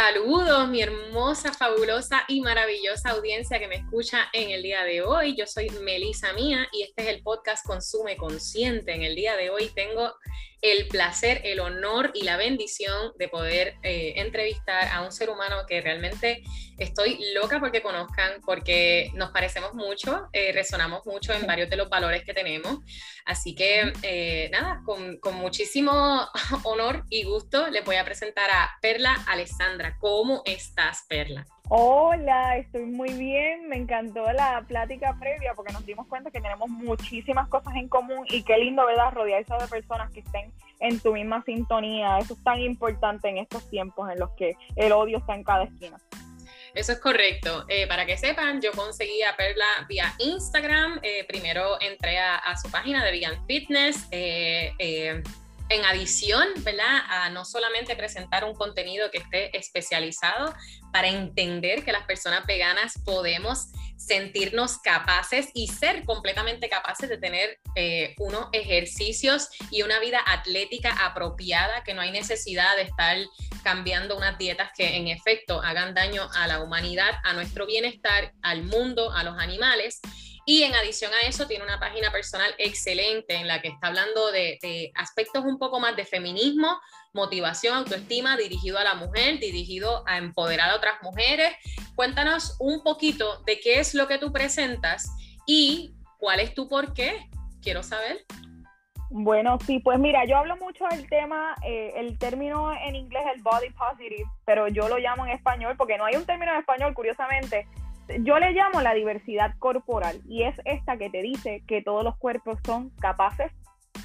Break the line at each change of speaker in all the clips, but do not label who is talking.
Saludos, mi hermosa, fabulosa y maravillosa audiencia que me escucha en el día de hoy. Yo soy Melisa Mía y este es el podcast Consume Consciente. En el día de hoy tengo el placer, el honor y la bendición de poder eh, entrevistar a un ser humano que realmente estoy loca porque conozcan, porque nos parecemos mucho, eh, resonamos mucho en varios de los valores que tenemos. Así que eh, nada, con, con, muchísimo honor y gusto les voy a presentar a Perla Alessandra. ¿Cómo estás, Perla?
Hola, estoy muy bien. Me encantó la plática previa porque nos dimos cuenta que tenemos muchísimas cosas en común y qué lindo, ¿verdad? Rodearse de personas que estén en tu misma sintonía. Eso es tan importante en estos tiempos en los que el odio está en cada esquina.
Eso es correcto. Eh, para que sepan, yo conseguí a Perla vía Instagram. Eh, primero entré a, su página de Vegan Fitness. Eh, en adición, ¿verdad? A no solamente presentar un contenido que esté especializado para entender que las personas veganas podemos sentirnos capaces y ser completamente capaces de tener eh, unos ejercicios y una vida atlética apropiada, que no hay necesidad de estar cambiando unas dietas que en efecto hagan daño a la humanidad, a nuestro bienestar, al mundo, a los animales. Y en adición a eso, tiene una página personal excelente en la que está hablando de, aspectos un poco más de feminismo, motivación, autoestima, dirigido a la mujer, dirigido a empoderar a otras mujeres. Cuéntanos un poquito de qué es lo que tú presentas y cuál es tu por qué. Quiero saber.
Bueno, sí, pues mira, yo hablo mucho del tema, eh, el término en inglés es el body positive, pero yo lo llamo en español porque no hay un término en español, curiosamente, yo le llamo la diversidad corporal y es esta que te dice que todos los cuerpos son capaces,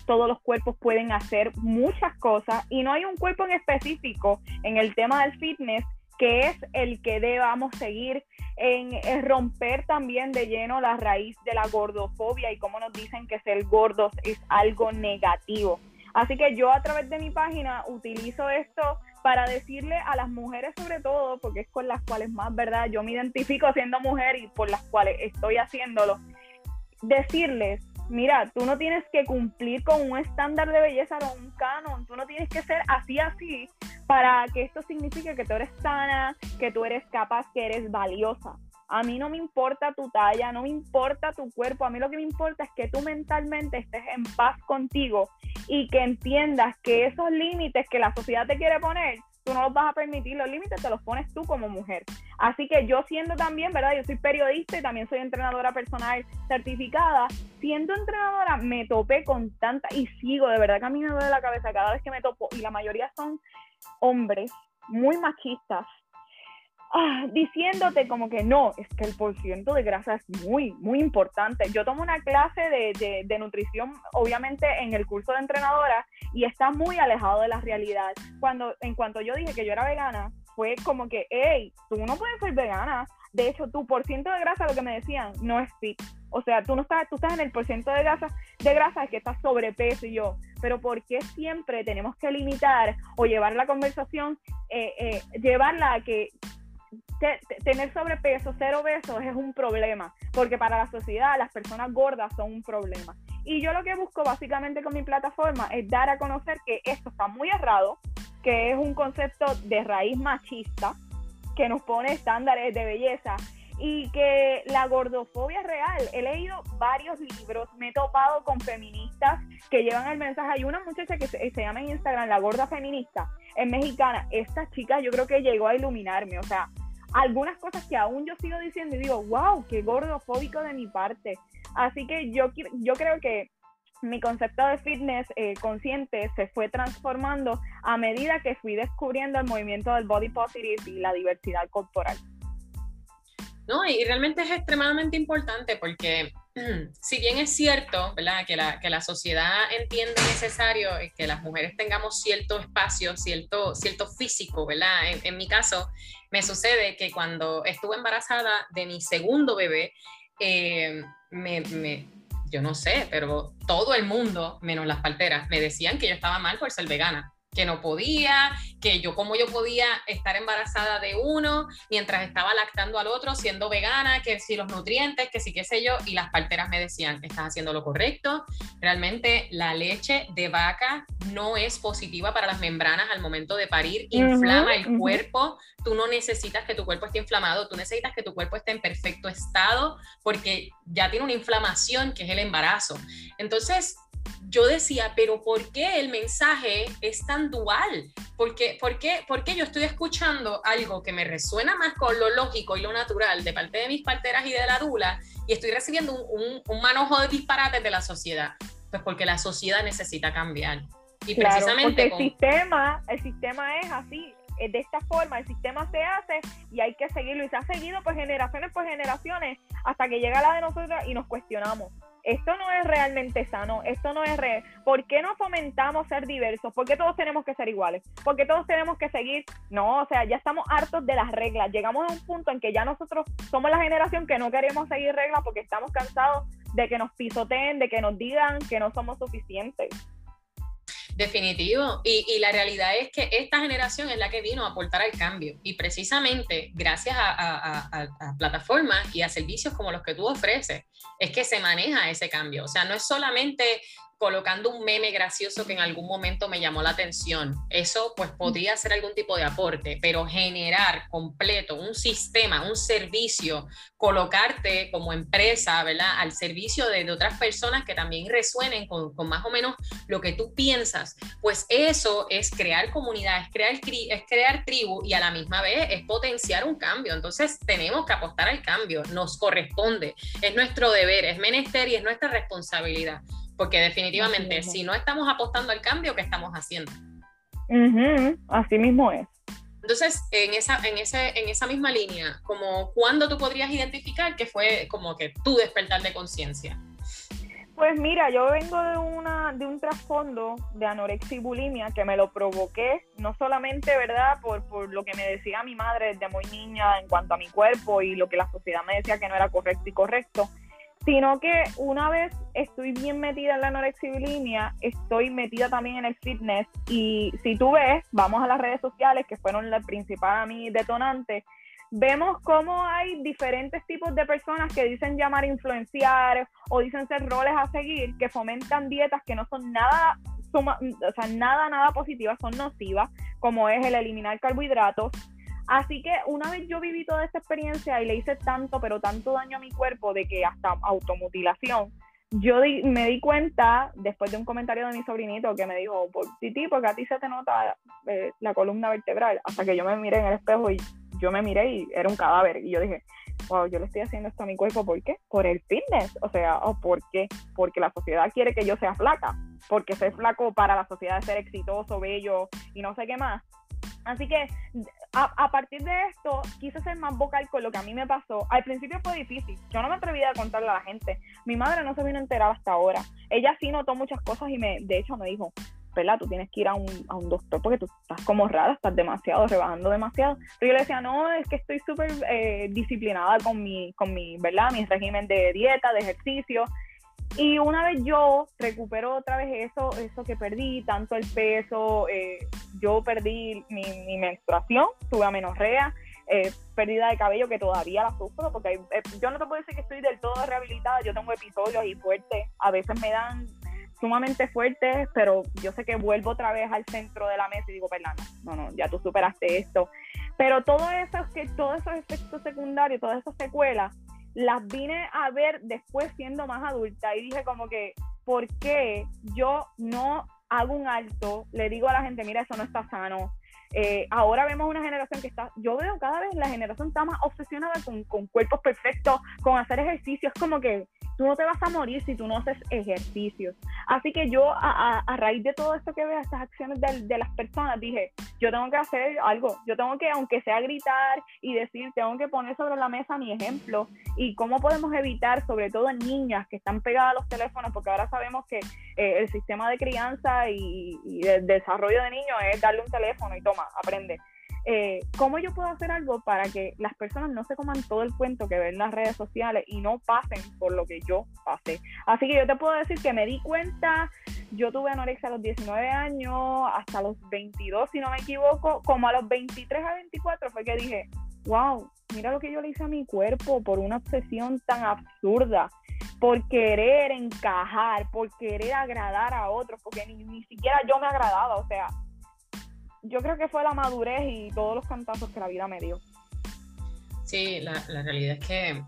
todos los cuerpos pueden hacer muchas cosas y no hay un cuerpo en específico en el tema del fitness que es el que debamos seguir en, romper también de lleno la raíz de la gordofobia y como nos dicen que ser gordos es algo negativo. Así que yo a través de mi página utilizo esto para decirle a las mujeres sobre todo, porque es con las cuales más, ¿verdad? Yo me identifico siendo mujer y por las cuales estoy haciéndolo, decirles, mira, tú no tienes que cumplir con un estándar de belleza o un canon, tú no tienes que ser así, así, para que esto signifique que tú eres sana, que tú eres capaz, que eres valiosa. A mí no me importa tu talla, no me importa tu cuerpo, a mí lo que me importa es que tú mentalmente estés en paz contigo y que entiendas que esos límites que la sociedad te quiere poner, tú no los vas a permitir, los límites te los pones tú como mujer. Así que yo siendo también, ¿verdad? Yo soy periodista y también soy entrenadora personal certificada. Siendo entrenadora me topé con tanta y sigo, de verdad que a mí me duele la cabeza cada vez que me topo y la mayoría son hombres muy machistas ah, diciéndote como que no, es que el porciento de grasa es muy, muy importante. Yo tomo una clase de, de, nutrición, obviamente en el curso de entrenadora, y está muy alejado de la realidad. Cuando, en cuanto yo dije que yo era vegana, fue como que, hey, tú no puedes ser vegana. De hecho, tu porciento de grasa, lo que me decían, no es fit. O sea, tú no estás, tú estás en el porciento de grasa, de grasa que estás sobrepeso y yo. Pero ¿por qué siempre tenemos que limitar o llevar la conversación, eh, eh, llevarla a que tener sobrepeso, ser obesos es un problema, porque para la sociedad las personas gordas son un problema. Y yo lo que busco básicamente con mi plataforma es dar a conocer que esto está muy errado, que es un concepto de raíz machista, que nos pone estándares de belleza y que la gordofobia es real. He leído varios libros, me he topado con feministas que llevan el mensaje. Hay una muchacha que se, llama en Instagram La Gorda Feminista, es mexicana. Esta chica yo creo que llegó a iluminarme, o sea, algunas cosas que aún yo sigo diciendo y digo, wow, qué gordofóbico de mi parte. Así que yo, yo creo que mi concepto de fitness eh, consciente se fue transformando a medida que fui descubriendo el movimiento del body positive y la diversidad corporal.
No, y realmente es extremadamente importante porque si bien es cierto, ¿verdad? Que la, que la sociedad entiende necesario que las mujeres tengamos cierto espacio, cierto, cierto físico, ¿verdad? En, mi caso, me sucede que cuando estuve embarazada de mi segundo bebé, eh, me, me, yo no sé, pero todo el mundo, menos las parteras, me decían que yo estaba mal por ser vegana. Que no podía, que yo como yo podía estar embarazada de uno mientras estaba lactando al otro, siendo vegana, que si los nutrientes, que si qué sé yo, y las parteras me decían, estás haciendo lo correcto, realmente la leche de vaca no es positiva para las membranas al momento de parir, inflama el cuerpo, tú no necesitas que tu cuerpo esté inflamado, tú necesitas que tu cuerpo esté en perfecto estado porque ya tiene una inflamación que es el embarazo. Entonces, yo decía, pero ¿por qué el mensaje es tan dual? ¿Por qué, por, qué, ¿Por qué, yo estoy escuchando algo que me resuena más con lo lógico y lo natural de parte de mis parteras y de la dula y estoy recibiendo un, un, manojo de disparates de la sociedad? Pues porque la sociedad necesita cambiar.
Y precisamente el sistema, el sistema es así, de esta forma, el sistema se hace y hay que seguirlo y se ha seguido pues generaciones por generaciones hasta que llega la de nosotros y nos cuestionamos esto no es realmente sano, esto no es real. ¿Por qué no fomentamos ser diversos? ¿Por qué todos tenemos que ser iguales? ¿Por qué todos tenemos que seguir? No, o sea, ya estamos hartos de las reglas. Llegamos a un punto en que ya nosotros somos la generación que no queremos seguir reglas porque estamos cansados de que nos pisoteen, de que nos digan que no somos suficientes.
Definitivo. Y, la realidad es que esta generación es la que vino a aportar al cambio. Y precisamente gracias a, a, plataformas y a servicios como los que tú ofreces, es que se maneja ese cambio. O sea, no es solamente colocando un meme gracioso que en algún momento me llamó la atención. Eso pues podría ser algún tipo de aporte, pero generar completo un sistema, un servicio, colocarte como empresa, ¿verdad? Al servicio de, otras personas que también resuenen con, más o menos lo que tú piensas, pues eso es crear comunidad, es crear, es crear tribu y a la misma vez es potenciar un cambio. Entonces tenemos que apostar al cambio, nos corresponde, es nuestro deber, es menester y es nuestra responsabilidad. Porque definitivamente, si no estamos apostando al cambio, ¿qué estamos haciendo?
Así mismo es.
Entonces, en esa, en, ese, en esa misma línea, como ¿cuándo tú podrías identificar que fue como que tu despertar de conciencia?
Pues mira, yo vengo de una de un trasfondo de anorexia y bulimia que me lo provoqué, no solamente, ¿verdad?, por, por lo que me decía mi madre desde muy niña en cuanto a mi cuerpo y lo que la sociedad me decía que no era correcto y correcto, sino que una vez estoy bien metida en la anorexia estoy metida también en el fitness. Y si tú ves, vamos a las redes sociales que fueron la principal a mí detonante, vemos cómo hay diferentes tipos de personas que dicen llamar influenciar o dicen ser roles a seguir, que fomentan dietas que no son nada, o sea, nada, nada positivas, son nocivas, como es el eliminar carbohidratos, Así que una vez yo viví toda esta experiencia y le hice tanto, pero tanto daño a mi cuerpo de que hasta automutilación, yo me di cuenta después de un comentario de mi sobrinito que me dijo, por ti, porque a ti se te nota eh, la columna vertebral, hasta que yo me miré en el espejo y yo me miré y era un cadáver. Y yo dije, wow, yo le estoy haciendo esto a mi cuerpo, ¿por qué? Por el fitness, o sea, ¿o ¿por qué? Porque la sociedad quiere que yo sea flaca, porque ser flaco para la sociedad es ser exitoso, bello y no sé qué más. Así que a, partir de esto quise ser más vocal con lo que a mí me pasó. Al principio fue difícil, yo no me atreví a contarle a la gente. Mi madre no se vino a enterar hasta ahora. Ella sí notó muchas cosas y me, de hecho me dijo, Pela, tú tienes que ir a un, a un doctor porque tú estás como rara, estás demasiado, rebajando demasiado. Pero yo le decía, no, es que estoy súper eh, disciplinada con mi, con mi, ¿verdad? Mi régimen de dieta, de ejercicio. Y una vez yo recupero otra vez eso, eso que perdí, tanto el peso, eh, yo perdí mi, menstruación, tuve amenorrea, eh, pérdida de cabello que todavía la sufro, porque eh, yo no te puedo decir que estoy del todo rehabilitada, yo tengo episodios ahí fuertes, a veces me dan sumamente fuertes, pero yo sé que vuelvo otra vez al centro de la mesa y digo, perdón, no, no, ya tú superaste esto. Pero todo eso, que todos esos efectos secundarios, todas esas secuelas, las vine a ver después siendo más adulta y dije como que, ¿por qué yo no hago un alto? Le digo a la gente, mira, eso no está sano. Eh, ahora vemos una generación que está, yo veo cada vez la generación está más obsesionada con, con cuerpos perfectos, con hacer ejercicios, como que tú no te vas a morir si tú no haces ejercicios. Así que yo, a, a, raíz de todo esto que veo, estas acciones de, de, las personas, dije, yo tengo que hacer algo, yo tengo que, aunque sea gritar y decir, tengo que poner sobre la mesa mi ejemplo y cómo podemos evitar, sobre todo en niñas que están pegadas a los teléfonos, porque ahora sabemos que eh, el sistema de crianza y, y de desarrollo de niños es darle un teléfono y toma, aprende eh, ¿cómo yo puedo hacer algo para que las personas no se coman todo el cuento que ven en las redes sociales y no pasen por lo que yo pasé? Así que yo te puedo decir que me di cuenta yo tuve anorexia a los 19 años, hasta los 22, si no me equivoco, como a los 23 a 24 fue que dije, wow, mira lo que yo le hice a mi cuerpo por una obsesión tan absurda, por querer encajar, por querer agradar a otros, porque ni, ni siquiera yo me agradaba, o sea, yo creo que fue la madurez y todos los cantazos que la vida me dio.
Sí, la, realidad es que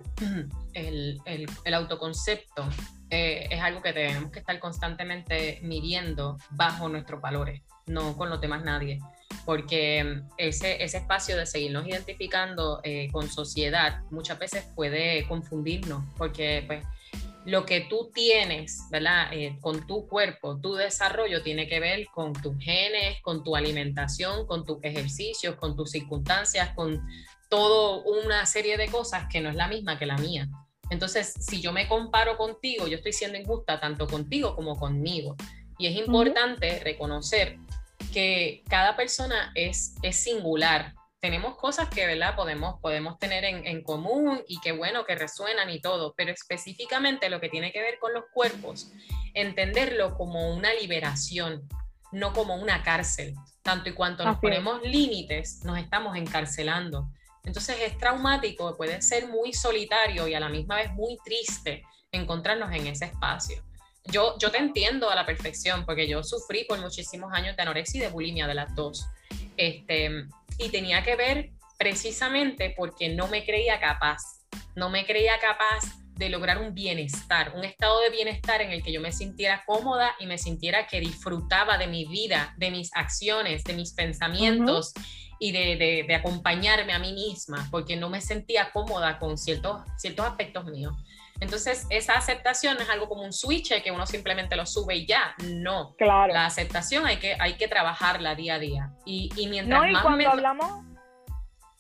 el, autoconcepto eh, es algo que tenemos que estar constantemente midiendo bajo nuestros valores, no con los demás nadie, porque ese, ese espacio de seguirnos identificando eh, con sociedad muchas veces puede confundirnos, porque pues lo que tú tienes, ¿verdad? Eh, con tu cuerpo, tu desarrollo tiene que ver con tus genes, con tu alimentación, con tus ejercicios, con tus circunstancias, con todo una serie de cosas que no es la misma que la mía. Entonces, si yo me comparo contigo, yo estoy siendo injusta tanto contigo como conmigo. Y es importante reconocer que cada persona es, es singular. Tenemos cosas que ¿verdad? Podemos, podemos tener en, en, común y que bueno, que resuenan y todo, pero específicamente lo que tiene que ver con los cuerpos, entenderlo como una liberación, no como una cárcel. Tanto y cuanto nos ponemos límites, nos estamos encarcelando. Entonces es traumático, puede ser muy solitario y a la misma vez muy triste encontrarnos en ese espacio. Yo, yo te entiendo a la perfección porque yo sufrí por muchísimos años de anorexia y de bulimia de las dos. Este, y tenía que ver precisamente porque no me creía capaz, no me creía capaz de lograr un bienestar, un estado de bienestar en el que yo me sintiera cómoda y me sintiera que disfrutaba de mi vida, de mis acciones, de mis pensamientos y de, de, acompañarme a mí misma, porque no me sentía cómoda con ciertos, ciertos aspectos míos. Entonces, esa aceptación es algo como un switch que uno simplemente lo sube y ya. No. Claro. La aceptación hay que, hay que trabajarla día a día. Y, y mientras
no, y cuando hablamos...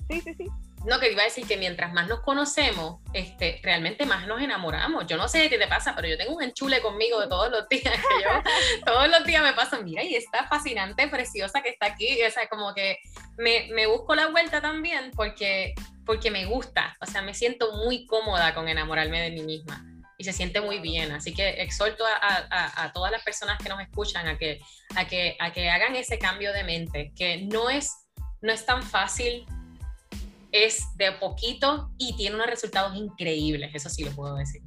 Sí, sí, sí.
No, que iba a decir que mientras más nos conocemos, este, realmente más nos enamoramos. Yo no sé qué te pasa, pero yo tengo un enchule conmigo de todos los días que yo, todos los días me paso, mira, y esta fascinante, preciosa que está aquí, o sea, como que me, me busco la vuelta también porque, porque me gusta, o sea, me siento muy cómoda con enamorarme de mí misma y se siente muy bien. Así que exhorto a, a, a, todas las personas que nos escuchan a que, a, que, a que hagan ese cambio de mente, que no es, no es tan fácil es de poquito y tiene unos resultados increíbles, eso sí lo puedo decir.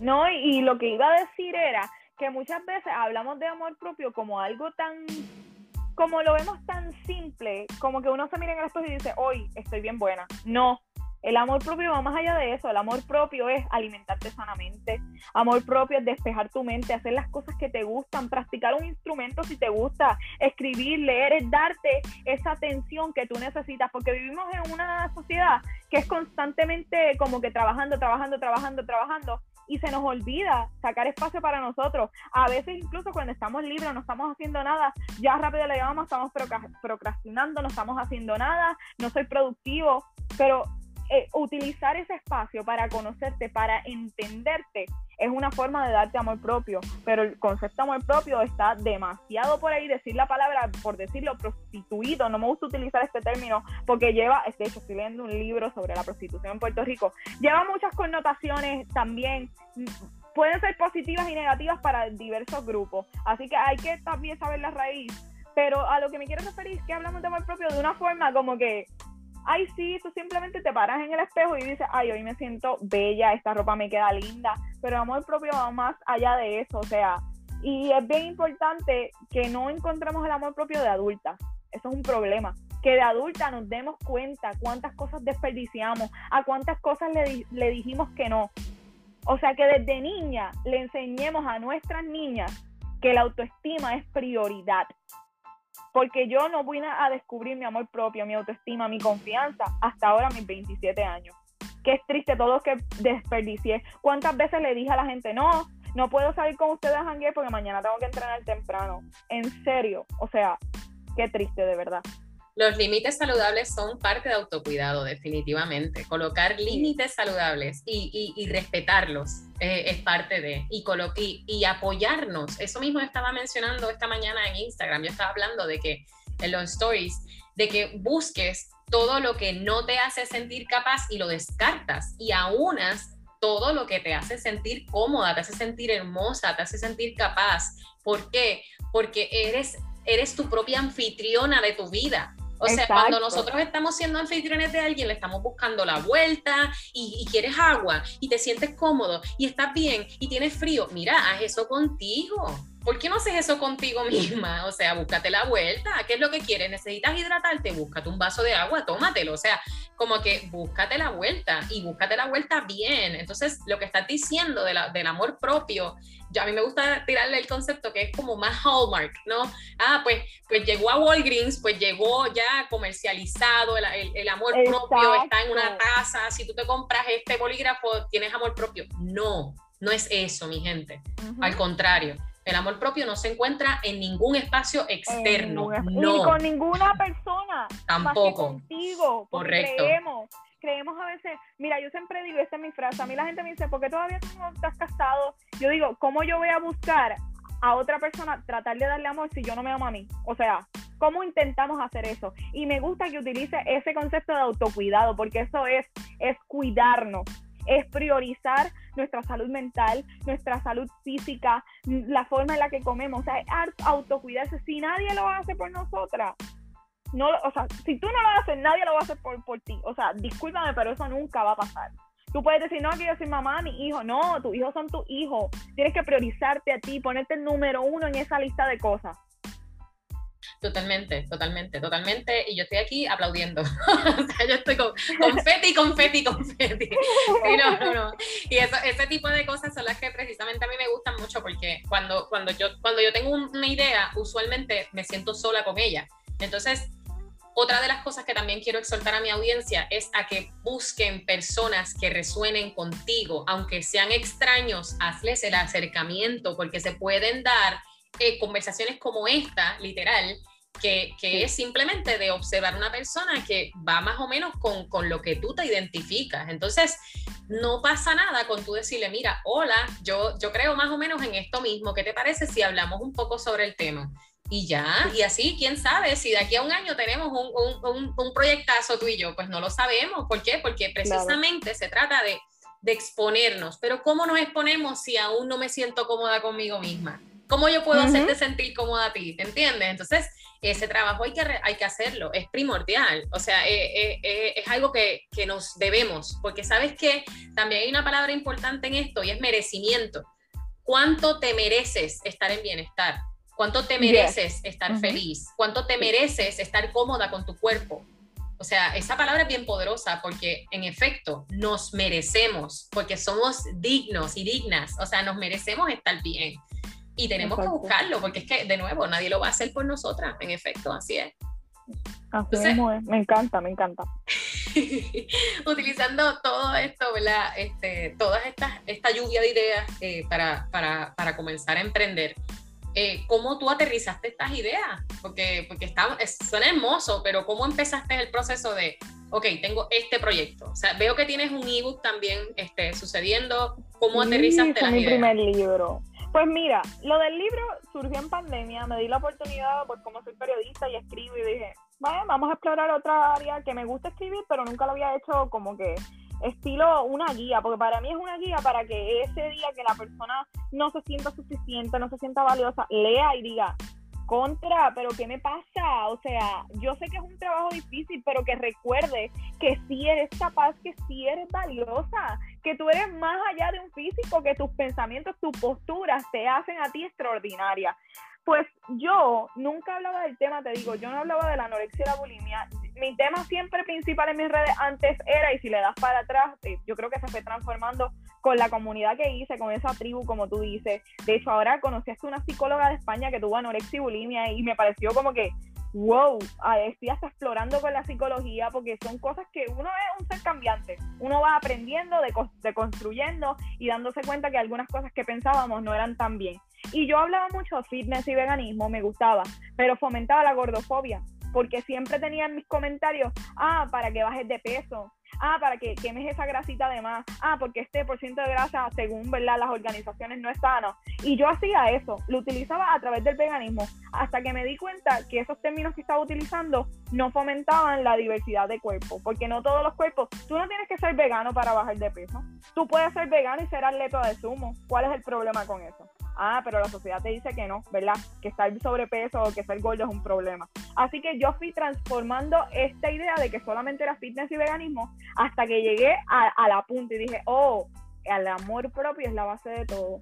No, y, lo que iba a decir era que muchas veces hablamos de amor propio como algo tan, como lo vemos tan simple, como que uno se mira en el espejo y dice, hoy estoy bien buena. No, el amor propio va más allá de eso. El amor propio es alimentarte sanamente. Amor propio es despejar tu mente, hacer las cosas que te gustan, practicar un instrumento si te gusta, escribir, leer, es darte esa atención que tú necesitas, porque vivimos en una sociedad que es constantemente como que trabajando, trabajando, trabajando, trabajando y se nos olvida sacar espacio para nosotros. A veces incluso cuando estamos libres, no estamos haciendo nada, ya rápido le llamamos, estamos procrastinando, no estamos haciendo nada, no soy productivo, pero eh, utilizar ese espacio para conocerte, para entenderte, es una forma de darte amor propio, pero el concepto amor propio está demasiado por ahí, decir la palabra, por decirlo, prostituido, no me gusta utilizar este término porque lleva, de hecho estoy leyendo un libro sobre la prostitución en Puerto Rico, lleva muchas connotaciones también, pueden ser positivas y negativas para diversos grupos, así que hay que también saber la raíz, pero a lo que me quiero referir es que hablamos de amor propio de una forma como que ay, sí, tú simplemente te paras en el espejo y dices, ay, hoy me siento bella, esta ropa me queda linda, pero amor propio va más allá de eso, o sea, y es bien importante que no encontremos el amor propio de adulta, eso es un problema, que de adulta nos demos cuenta cuántas cosas desperdiciamos, a cuántas cosas le, le dijimos que no. O sea, que desde niña le enseñemos a nuestras niñas que la autoestima es prioridad porque yo no voy a descubrir mi amor propio, mi autoestima, mi confianza hasta ahora, mis 27 años. Qué es triste todo lo que desperdicié. ¿Cuántas veces le dije a la gente, no, no puedo salir con ustedes a janguear porque mañana tengo que entrenar temprano? En serio, o sea, qué triste de verdad.
Los límites saludables son parte de autocuidado, definitivamente. Colocar límites saludables y, respetarlos eh, es parte de, y, y, y apoyarnos. Eso mismo estaba mencionando esta mañana en Instagram. Yo estaba hablando de que en los stories, de que busques todo lo que no te hace sentir capaz y lo descartas y aunas todo lo que te hace sentir cómoda, te hace sentir hermosa, te hace sentir capaz. ¿Por qué? Porque eres, eres tu propia anfitriona de tu vida. O sea, cuando nosotros estamos siendo anfitriones de alguien, le estamos buscando la vuelta y, quieres agua y te sientes cómodo y estás bien y tienes frío, mira, haz eso contigo. ¿Por qué no haces eso contigo misma? O sea, búscate la vuelta. ¿Qué es lo que quieres? ¿Necesitas hidratarte? Búscate un vaso de agua, tómatelo. O sea, como que búscate la vuelta y búscate la vuelta bien. Entonces, lo que estás diciendo de la, del amor propio a mí me gusta tirarle el concepto que es como más Hallmark, ¿no? Ah, pues, pues llegó a Walgreens, pues llegó ya comercializado, el, el, amor propio está en una taza, si tú te compras este bolígrafo, tienes amor propio. No, no es eso, mi gente. Al contrario, el amor propio no se encuentra en ningún espacio externo. no.
Ni con ninguna persona.
Tampoco.
contigo. Correcto creemos a veces, mira, yo siempre digo, esta es mi frase, a mí la gente me dice, ¿por qué todavía no estás casado? Yo digo, ¿cómo yo voy a buscar a otra persona tratar de darle amor si yo no me amo a mí? O sea, ¿cómo intentamos hacer eso? Y me gusta que utilice ese concepto de autocuidado, porque eso es, es cuidarnos, es priorizar nuestra salud mental, nuestra salud física, la forma en la que comemos, o sea, es autocuidarse. Si nadie lo hace por nosotras, no, o sea, si tú no lo haces, nadie lo va a hacer por, por ti. O sea, discúlpame, pero eso nunca va a pasar. Tú puedes decir, no, que yo soy mamá, mi hijo. No, tus hijos son tus hijos. Tienes que priorizarte a ti, ponerte el número uno en esa lista de cosas.
Totalmente, totalmente, totalmente. Y yo estoy aquí aplaudiendo. o sea, yo estoy con confeti, confeti, confeti. No, no, no. Y eso, ese tipo de cosas son las que precisamente a mí me gustan mucho porque cuando, cuando, yo, cuando yo tengo una idea, usualmente me siento sola con ella. Entonces, otra de las cosas que también quiero exhortar a mi audiencia es a que busquen personas que resuenen contigo, aunque sean extraños, hazles el acercamiento porque se pueden dar eh, conversaciones como esta, literal, que, es simplemente de observar una persona que va más o menos con, con, lo que tú te identificas. Entonces, no pasa nada con tú decirle, mira, hola, yo, yo creo más o menos en esto mismo, ¿qué te parece si hablamos un poco sobre el tema? y ya, y así, quién sabe, si de aquí a un año tenemos un, un, un, proyectazo tú y yo, pues no lo sabemos. ¿Por qué? Porque precisamente se trata de, de, exponernos. Pero ¿cómo nos exponemos si aún no me siento cómoda conmigo misma? ¿Cómo yo puedo hacerte sentir cómoda a ti? ¿Te entiendes? Entonces, ese trabajo hay que, hay que hacerlo, es primordial. O sea, eh, eh, eh, es algo que, que nos debemos, porque sabes que también hay una palabra importante en esto y es merecimiento. ¿Cuánto te mereces estar en bienestar? ¿Cuánto te mereces estar feliz? ¿Cuánto te mereces estar cómoda con tu cuerpo? O sea, esa palabra es bien poderosa porque en efecto nos merecemos, porque somos dignos y dignas, o sea, nos merecemos estar bien. Y tenemos que buscarlo, porque es que, de nuevo, nadie lo va a hacer por nosotras, en efecto, así es.
Así mismo es. me encanta, me encanta.
utilizando todo esto, ¿verdad? Este, todas estas, esta lluvia de ideas eh, para, para, para comenzar a emprender. Eh, ¿cómo tú aterrizaste estas ideas? Porque, porque está, suena hermoso, pero ¿cómo empezaste el proceso de, ok, tengo este proyecto? O sea, veo que tienes un ebook también este, sucediendo. ¿Cómo aterrizaste las
mi primer libro. Pues mira, lo del libro surgió en pandemia, me di la oportunidad, pues como soy periodista y escribo y dije, vaya, vamos a explorar otra área que me gusta escribir, pero nunca lo había hecho como que estilo una guía, porque para mí es una guía para que ese día que la persona no se sienta suficiente, no se sienta valiosa, lea y diga, contra, pero ¿qué me pasa? O sea, yo sé que es un trabajo difícil, pero que recuerde que si eres capaz, que si eres valiosa, que tú eres más allá de un físico, que tus pensamientos, tus posturas te hacen a ti extraordinaria. Pues yo nunca hablaba del tema, te digo, yo no hablaba de la anorexia y la bulimia, mi tema siempre principal en mis redes antes era, y si le das para atrás, eh, yo creo que se fue transformando con la comunidad que hice, con esa tribu, como tú dices. De hecho, ahora conocí a una psicóloga de España que tuvo anorexia y bulimia y me pareció como que, wow, estoy hasta explorando con la psicología porque son cosas que uno es un ser cambiante. Uno va aprendiendo, de, construyendo y dándose cuenta que algunas cosas que pensábamos no eran tan bien. Y yo hablaba mucho de fitness y veganismo, me gustaba, pero fomentaba la gordofobia porque siempre tenía en mis comentarios, ah, para que bajes de peso, Ah, para que quemes esa grasita de más. Ah, porque este por ciento de grasa, según ¿verdad? las organizaciones, no es sano. Y yo hacía eso, lo utilizaba a través del veganismo, hasta que me di cuenta que esos términos que estaba utilizando no fomentaban la diversidad de cuerpos, porque no todos los cuerpos, tú no tienes que ser vegano para bajar de peso. Tú puedes ser vegano y ser atleta de sumo. ¿Cuál es el problema con eso? Ah, pero la sociedad te dice que no, ¿verdad? Que estar sobrepeso o que ser gordo es un problema. Así que yo fui transformando esta idea de que solamente era fitness y veganismo hasta que llegué a, a la punta y dije, oh, el amor propio es la base de todo.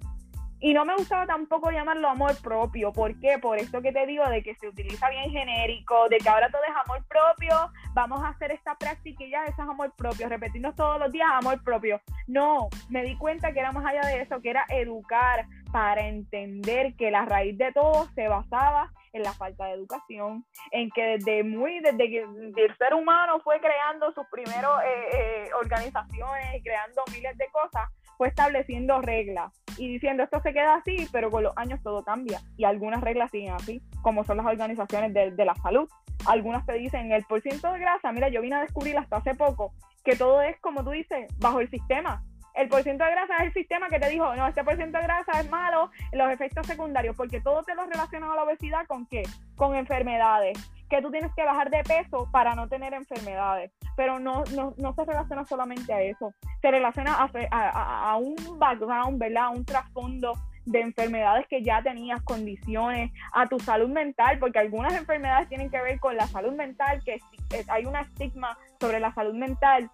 Y no me gustaba tampoco llamarlo amor propio. ¿Por qué? Por esto que te digo de que se utiliza bien genérico, de que ahora todo es amor propio, vamos a hacer esta práctica y ya eso es amor propio, repetirnos todos los días amor propio. No, me di cuenta que era más allá de eso, que era educar para entender que la raíz de todo se basaba en la falta de educación, en que desde muy, desde que el ser humano fue creando sus primeros eh, eh, organizaciones y creando miles de cosas, fue estableciendo reglas y diciendo esto se queda así, pero con los años todo cambia y algunas reglas siguen así, como son las organizaciones de, de la salud. Algunas te dicen el porcentaje de grasa, mira, yo vine a descubrir hasta hace poco que todo es, como tú dices, bajo el sistema. El porcentaje de grasa es el sistema que te dijo, no, este porcentaje de grasa es malo, los efectos secundarios, porque todo te lo relaciona a la obesidad con qué? Con enfermedades que tú tienes que bajar de peso para no tener enfermedades. Pero no, no, no se relaciona solamente a eso, se relaciona a, a, un background, ¿verdad? A un trasfondo de enfermedades que ya tenías, condiciones, a tu salud mental, porque algunas enfermedades tienen que ver con la salud mental, que hay una estigma sobre la salud mental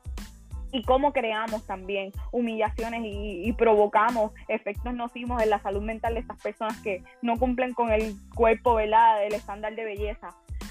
y cómo creamos también humillaciones y, provocamos efectos nocivos en la salud mental de estas personas que no cumplen con el cuerpo, ¿verdad? El estándar de belleza.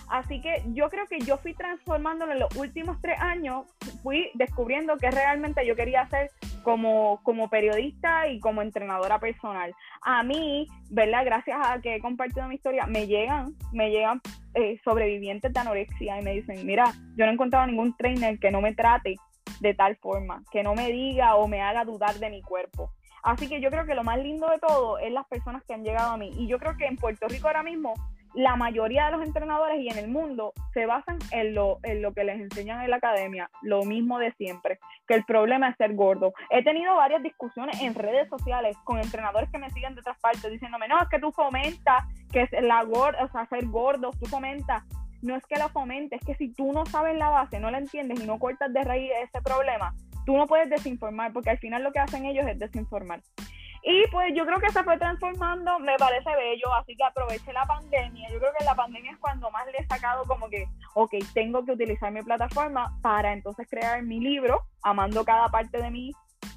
Así que yo creo que yo fui transformándolo en los últimos tres años, fui descubriendo que realmente yo quería hacer como, como periodista y como entrenadora personal. A mí, ¿verdad? Gracias a que he compartido mi historia, me llegan, me llegan eh, sobrevivientes de anorexia y me dicen, mira, yo no he encontrado ningún trainer que no me trate de tal forma, que no me diga o me haga dudar de mi cuerpo. Así que yo creo que lo más lindo de todo es las personas que han llegado a mí. Y yo creo que en Puerto Rico ahora mismo la mayoría de los entrenadores y en el mundo se basan en lo, en lo que les enseñan en la academia, lo mismo de siempre, que el problema es ser gordo. He tenido varias discusiones en redes sociales con entrenadores que me siguen de otras partes diciéndome, no, es que tú fomentas que es la gorda, o sea, ser gordo, tú fomentas. No es que lo fomentes, es que si tú no sabes la base, no la entiendes y no cortas de raíz ese problema, tú no puedes desinformar, porque al final lo que hacen ellos es desinformar. Y pues yo creo que se fue transformando, me parece bello, así que aproveche la pandemia. Yo creo que la pandemia es cuando más le he sacado como que, ok, tengo que utilizar mi plataforma para entonces crear mi libro, amando cada parte de mí,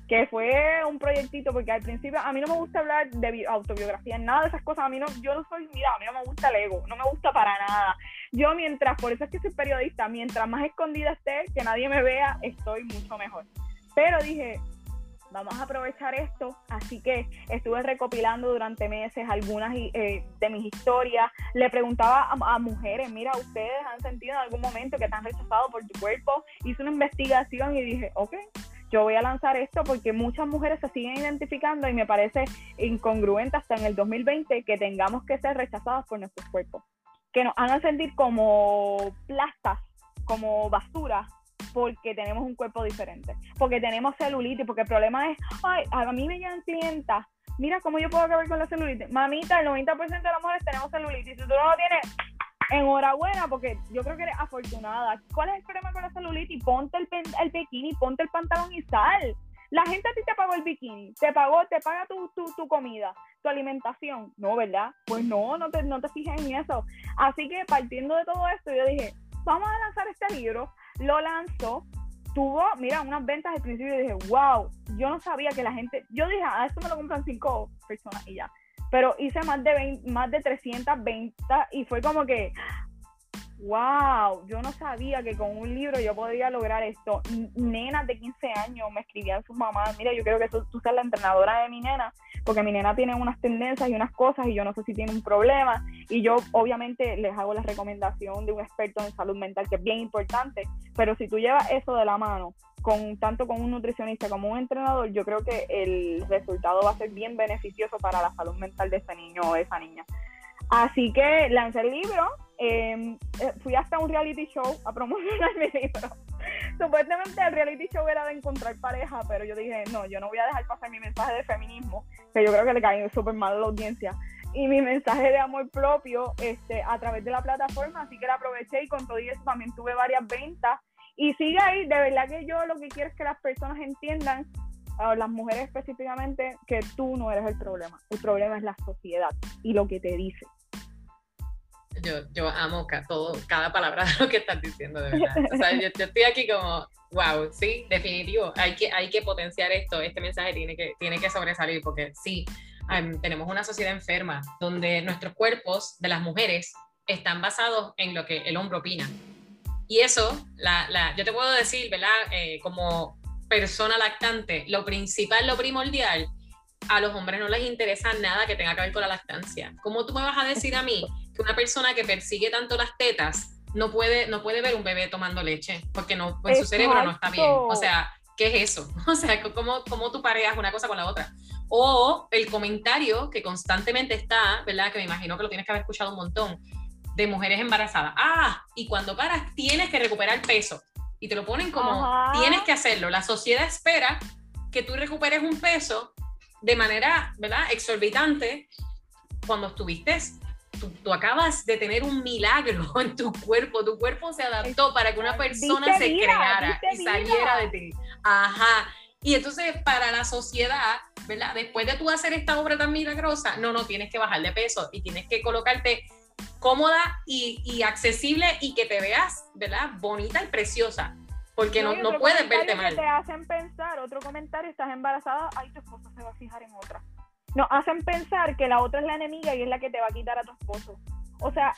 que fue un proyectito, porque al principio a mí no me gusta hablar de autobiografía, nada de esas cosas, a mí no, yo no soy, mira, a mí no me gusta el ego, no me gusta para nada. Yo mientras, por eso es que soy periodista, mientras más escondida esté, que nadie me vea, estoy mucho mejor. Pero dije, vamos a aprovechar esto. Así que estuve recopilando durante meses algunas eh, de mis historias. Le preguntaba a, mujeres, mira, ¿ustedes han sentido en algún momento que te han rechazado por tu cuerpo? Hice una investigación y dije, ok, yo voy a lanzar esto porque muchas mujeres se siguen identificando y me parece incongruente hasta en el 2020 que tengamos que ser rechazadas por nuestros cuerpos. Que nos hagan sentir como plastas, como basura, porque tenemos un cuerpo diferente, porque tenemos celulitis, porque el problema es, ay, a mí me llegan clientas, mira cómo yo puedo acabar con la celulitis. Mamita, el 90% de las mujeres tenemos celulitis. Si tú no lo tienes, enhorabuena, porque yo creo que eres afortunada. ¿Cuál es el problema con la celulitis? Ponte el, el bikini, ponte el pantalón y sal. La gente a ti te pagó el bikini, te pagó, te paga tu, tu, tu, comida, tu alimentación. No, ¿verdad? Pues no, no te, no te fijes en eso. Así que partiendo de todo esto, yo dije, vamos a lanzar este libro lo lanzó, tuvo, mira, unas ventas al principio y dije, wow, yo no sabía que la gente, yo dije, a ah, esto me lo compran cinco personas y ya. Pero hice más de más de 300 ventas y fue como que, wow, yo no sabía que con un libro yo podría lograr esto. Nenas de 15 años me escribían sus mamás, mira, yo creo que tú, tú seas la entrenadora de mi nena, porque mi nena tiene unas tendencias y unas cosas y yo no sé si tiene un problema. Y yo obviamente les hago la recomendación de un experto en salud mental, que es bien importante, pero si tú llevas eso de la mano, con tanto con un nutricionista como un entrenador, yo creo que el resultado va a ser bien beneficioso para la salud mental de ese niño o de esa niña. Así que lancé el libro, Em, eh, fui hasta un reality show a promocionar mi libro. Supuestamente el reality show era de encontrar pareja, pero yo dije, no, yo no voy a dejar pasar mi mensaje de feminismo, que yo creo que le cae súper mal a la audiencia, y mi mensaje de amor propio este, a través de la plataforma, así que la aproveché y con todo eso también tuve varias ventas. Y sigue ahí, de verdad que yo lo que quiero es que las personas entiendan, las mujeres específicamente, que tú no eres el problema, el problema es la sociedad y lo que te dice
yo, yo amo todo, cada palabra de lo que estás diciendo, de verdad. O sea, yo, estoy aquí como, wow, sí, definitivo, hay que, hay que potenciar esto, este mensaje tiene que, tiene que sobresalir, porque sí, tenemos una sociedad enferma donde nuestros cuerpos de las mujeres están basados en lo que el hombre opina. Y eso, la, la, yo te puedo decir, ¿verdad? Eh, como persona lactante, lo principal, lo primordial, a los hombres no les interesa nada que tenga que ver con la lactancia. ¿Cómo tú me vas a decir a mí que una persona que persigue tanto las tetas no puede, no puede ver un bebé tomando leche porque no, pues, su cerebro no está bien. O sea, ¿qué es eso? O sea, ¿cómo, cómo tú pareas una cosa con la otra? O el comentario que constantemente está, ¿verdad? Que me imagino que lo tienes que haber escuchado un montón, de mujeres embarazadas. Ah, y cuando paras tienes que recuperar peso. Y te lo ponen como, tienes que hacerlo. La sociedad espera que tú recuperes un peso de manera, ¿verdad? Exorbitante cuando estuviste tú, acabas de tener un milagro en tu cuerpo, tu cuerpo se adaptó para que una persona se creara y saliera de ti. Ajá. Y entonces para la sociedad, ¿verdad? Después de tú hacer esta obra tan milagrosa, no, no, tienes que bajar de peso y tienes que colocarte cómoda y, accesible y que te veas, ¿verdad? Bonita y preciosa. Porque no, no, puedes verte mal.
te hacen pensar, otro comentario, estás embarazada, ay, tu esposo se va a fijar en otra nos hacen pensar que la otra es la enemiga y es la que te va a quitar a tu esposo. O sea,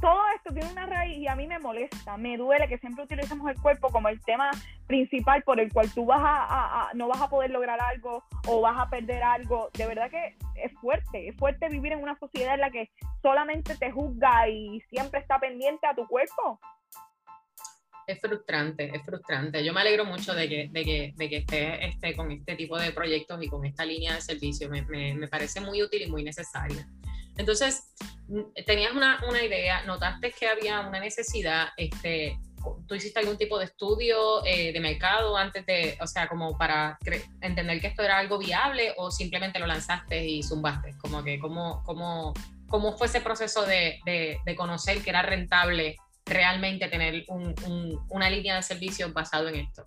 todo esto tiene una raíz y a mí me molesta, me duele que siempre utilicemos el cuerpo como el tema principal por el cual tú vas a, no vas a poder lograr algo o vas a perder algo. De verdad que es fuerte, es fuerte vivir en una sociedad en la que solamente te juzga y siempre está pendiente a tu cuerpo
es frustrante, es frustrante. Yo me alegro mucho de que, de que, de que esté, esté, con este tipo de proyectos y con esta línea de servicio. Me, me, parece muy útil y muy necesaria. Entonces, tenías una, una, idea, notaste que había una necesidad, este, ¿tú hiciste algún tipo de estudio eh, de mercado antes de, o sea, como para entender que esto era algo viable o simplemente lo lanzaste y zumbaste? Como que, ¿cómo, cómo, cómo fue ese proceso de, de, de conocer que era rentable realmente tener una línea de servicio basado en esto?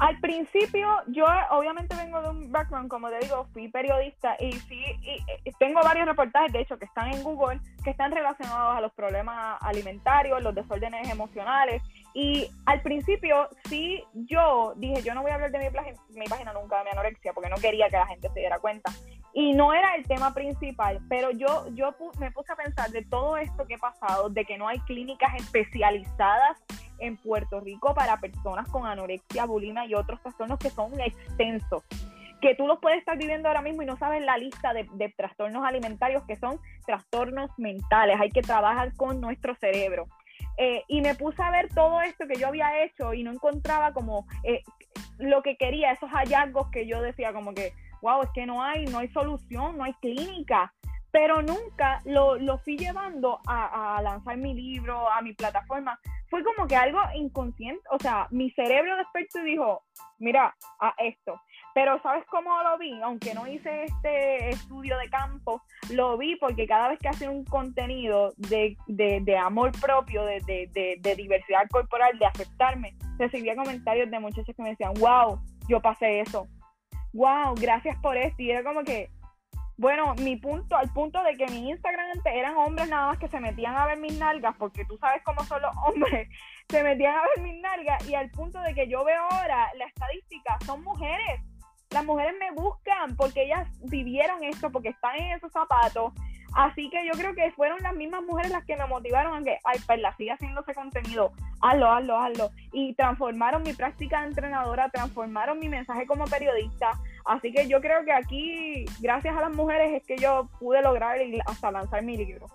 Al principio, yo obviamente vengo de un background, como te digo, fui periodista y sí, y, tengo varios reportajes, de hecho, que están en Google, que están relacionados a los problemas alimentarios, los desórdenes emocionales. Y al principio, sí, yo dije, yo no voy a hablar de mi, mi página nunca, de mi anorexia, porque no quería que la gente se diera cuenta y no era el tema principal, pero yo, yo me puse a pensar de todo esto que ha pasado, de que no hay clínicas especializadas en Puerto Rico para personas con anorexia, bulimia y otros trastornos que son extensos, que tú los puedes estar viviendo ahora mismo y no sabes la lista de, trastornos alimentarios que son trastornos mentales, hay que trabajar con nuestro cerebro. Eh, y me puse a ver todo esto que yo había hecho y no encontraba como eh, lo que quería, esos hallazgos que yo decía como que wow, es que no hay, no hay solución, no hay clínica. Pero nunca lo, lo fui llevando a, lanzar mi libro, a mi plataforma. Fue como que algo inconsciente, o sea, mi cerebro despertó y dijo, mira, a esto. Pero ¿sabes cómo lo vi? Aunque no hice este estudio de campo, lo vi porque cada vez que hacía un contenido de, de, de amor propio, de, de, de, diversidad corporal, de aceptarme, recibía comentarios de muchachos que me decían, wow, yo pasé eso, wow, gracias por esto. Y era como que, bueno, mi punto, al punto de que mi Instagram antes eran hombres nada más que se metían a ver mis nalgas, porque tú sabes cómo son los hombres, se metían a ver mis nalgas, y al punto de que yo veo ahora la estadística, son mujeres. Las mujeres me buscan porque ellas vivieron esto, porque están en esos zapatos, Así que yo creo que fueron las mismas mujeres las que me motivaron a que, ay, pues la siga haciendo ese contenido, hazlo, hazlo, hazlo. Y transformaron mi práctica de entrenadora, transformaron mi mensaje como periodista. Así que yo creo que aquí, gracias a las mujeres, es que yo pude lograr hasta lanzar mi libro.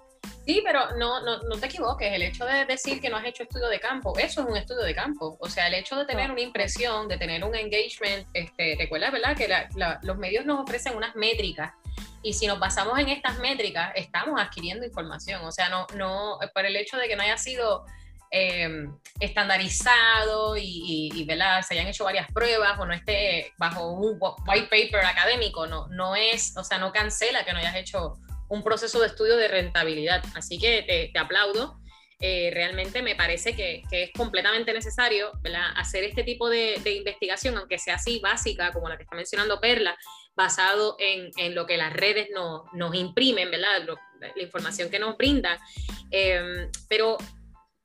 Sí, pero no, no, no, te equivoques, el hecho de decir que no has hecho estudio de campo, eso es un estudio de campo. O sea, el hecho de tener una impresión, de tener un engagement, este, recuerda, ¿verdad? Que los medios nos ofrecen unas métricas Y si nos basamos en estas métricas, estamos adquiriendo información. O sea, no, no por el hecho de que no haya sido em, estandarizado y, y, se hayan hecho varias pruebas o no esté bajo un white paper académico, no, no es, o sea, no cancela que no hayas hecho un proceso de estudio de rentabilidad. Así que te, te aplaudo eh, realmente me parece que, es completamente necesario hacer este tipo de, investigación, aunque sea así básica, como la que está mencionando Perla, basado en, lo que las redes nos imprimen, ¿verdad? la información que nos brindan. Eh, pero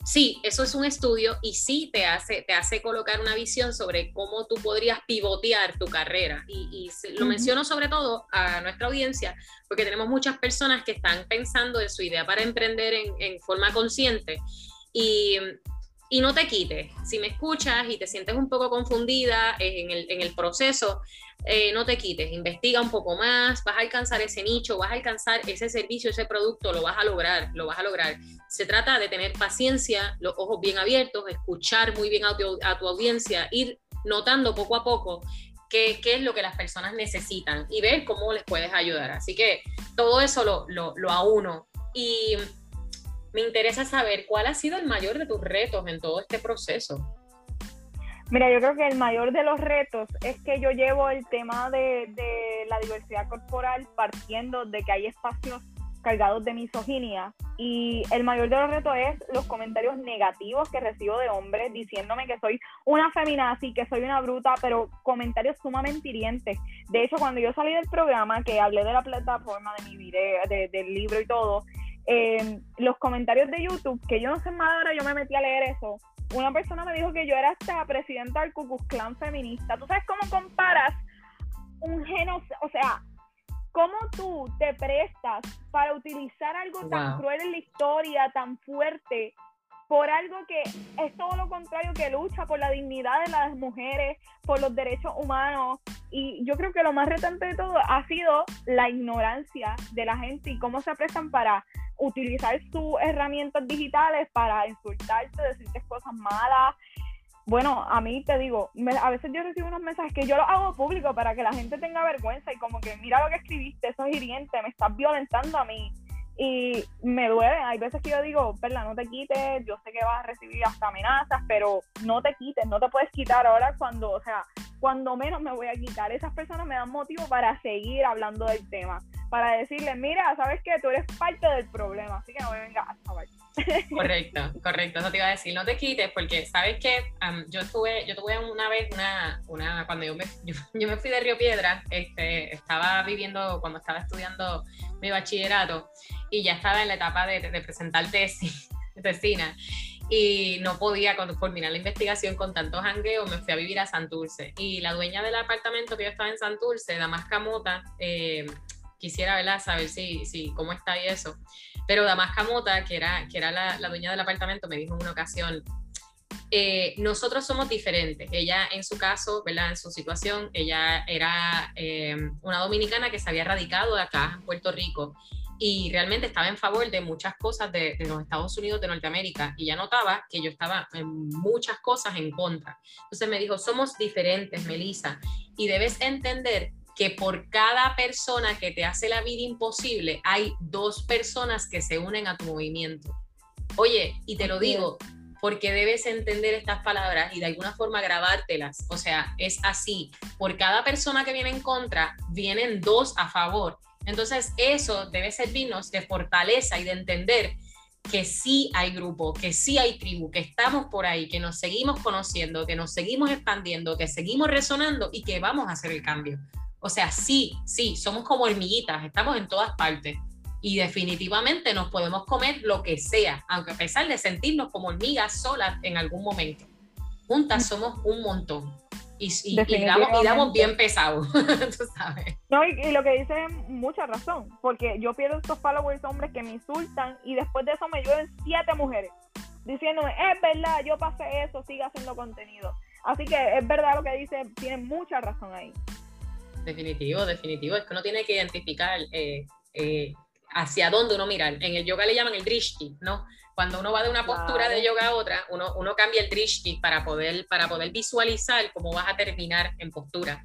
sí, eso es un estudio y sí te hace, te hace colocar una visión sobre cómo tú podrías pivotear tu carrera. Y, lo menciono sobre todo a nuestra audiencia, porque tenemos muchas personas que están pensando en su idea para emprender en, forma consciente. Y, y, no te quites. Si me escuchas y te sientes un poco confundida en el, en el proceso, eh, no te quites, investiga un poco más, vas a alcanzar ese nicho, vas a alcanzar ese servicio, ese producto, lo vas a lograr, lo vas a lograr. Se trata de tener paciencia, los ojos bien abiertos, escuchar muy bien a tu, audiencia, ir notando poco a poco qué, qué, es lo que las personas necesitan y ver cómo les puedes ayudar. Así que todo eso lo, lo, lo auno. Y me interesa saber cuál ha sido el mayor de tus retos en todo este proceso.
Mira, yo creo que el mayor de los retos es que yo llevo el tema de, la diversidad corporal partiendo de que hay espacios cargados de misoginia y el mayor de los retos es los comentarios negativos que recibo de hombres diciéndome que soy una feminazi, que soy una bruta, pero comentarios sumamente hirientes. De hecho, cuando yo salí del programa, que hablé de la plataforma, de mi video, del libro y todo, eh, los comentarios de YouTube, que yo no sé más ahora, yo me metí a leer eso, una persona me dijo que yo era hasta presidenta del Ku Klux feminista. ¿Tú sabes cómo comparas un genocidio? O sea, ¿cómo tú te prestas para utilizar algo tan cruel en la historia, tan fuerte, por algo que es todo lo contrario, que lucha por la dignidad de las mujeres, por los derechos humanos? Y yo creo que lo más retante de todo ha sido la ignorancia de la gente y cómo se prestan para utilizar sus herramientas digitales para insultarte, decirte cosas malas. Bueno, a mí te digo, a veces yo recibo unos mensajes que yo los hago público para que la gente tenga vergüenza y como que mira lo que escribiste, eso es hiriente, me estás violentando a mí. Y me duele, hay veces que yo digo, Perla, no te quites, yo sé que vas a recibir hasta amenazas, pero no te quites, no te puedes quitar ahora cuando, o sea, cuando menos me voy a quitar. Esas personas me dan motivo para seguir hablando del tema para decirle, mira, sabes que tú eres parte del problema, así que no me vengas a chaval.
Correcto, correcto, eso te iba a decir, no te quites, porque sabes que yo estuve, yo tuve una vez una, una cuando yo me, yo, me fui de Río Piedra, este, estaba viviendo, cuando estaba estudiando mi bachillerato, y ya estaba en la etapa de, de presentar tesis, tesina, y no podía culminar la investigación con tantos jangueos, me fui a vivir a Santurce. Y la dueña del apartamento que yo estaba en Santurce, Damasca Mota, eh, quisiera ¿verdad? saber si, si, cómo está ahí eso. Pero Damasca Mota, que era, que era la, la dueña del apartamento, me dijo en una ocasión, eh, nosotros somos diferentes. Ella, en su caso, ¿verdad? en su situación, ella era eh, una dominicana que se había radicado acá, en Puerto Rico, y realmente estaba en favor de muchas cosas de, de, los Estados Unidos de Norteamérica, y ya notaba que yo estaba en muchas cosas en contra. Entonces me dijo, somos diferentes, Melissa, y debes entender que por cada persona que te hace la vida imposible, hay dos personas que se unen a tu movimiento. Oye, y te lo digo, porque debes entender estas palabras y de alguna forma grabártelas. O sea, es así. Por cada persona que viene en contra, vienen dos a favor. Entonces, eso debe servirnos de fortaleza y de entender que sí hay grupo, que sí hay tribu, que estamos por ahí, que nos seguimos conociendo, que nos seguimos expandiendo, que seguimos resonando y que vamos a hacer el cambio. O sea, sí, sí, somos como hormiguitas, estamos en todas partes. Y definitivamente nos podemos comer lo que sea, aunque a pesar de sentirnos como hormigas solas en algún momento. Juntas somos un montón. Y, damos, bien pesado, tú sabes.
No, y, lo que dice es mucha razón, porque yo pierdo estos followers hombres que me insultan y después de eso me llueven siete mujeres diciéndome, es verdad, yo pasé eso, sigue haciendo contenido. Así que es verdad lo que dice, tiene mucha razón ahí.
Definitivo, definitivo. Es que uno tiene que identificar eh, eh, hacia dónde uno mirar. En el yoga le llaman el drishti, ¿no? Cuando uno va de una postura de yoga a otra, uno, uno cambia el drishti para poder, para poder visualizar cómo vas a terminar en postura.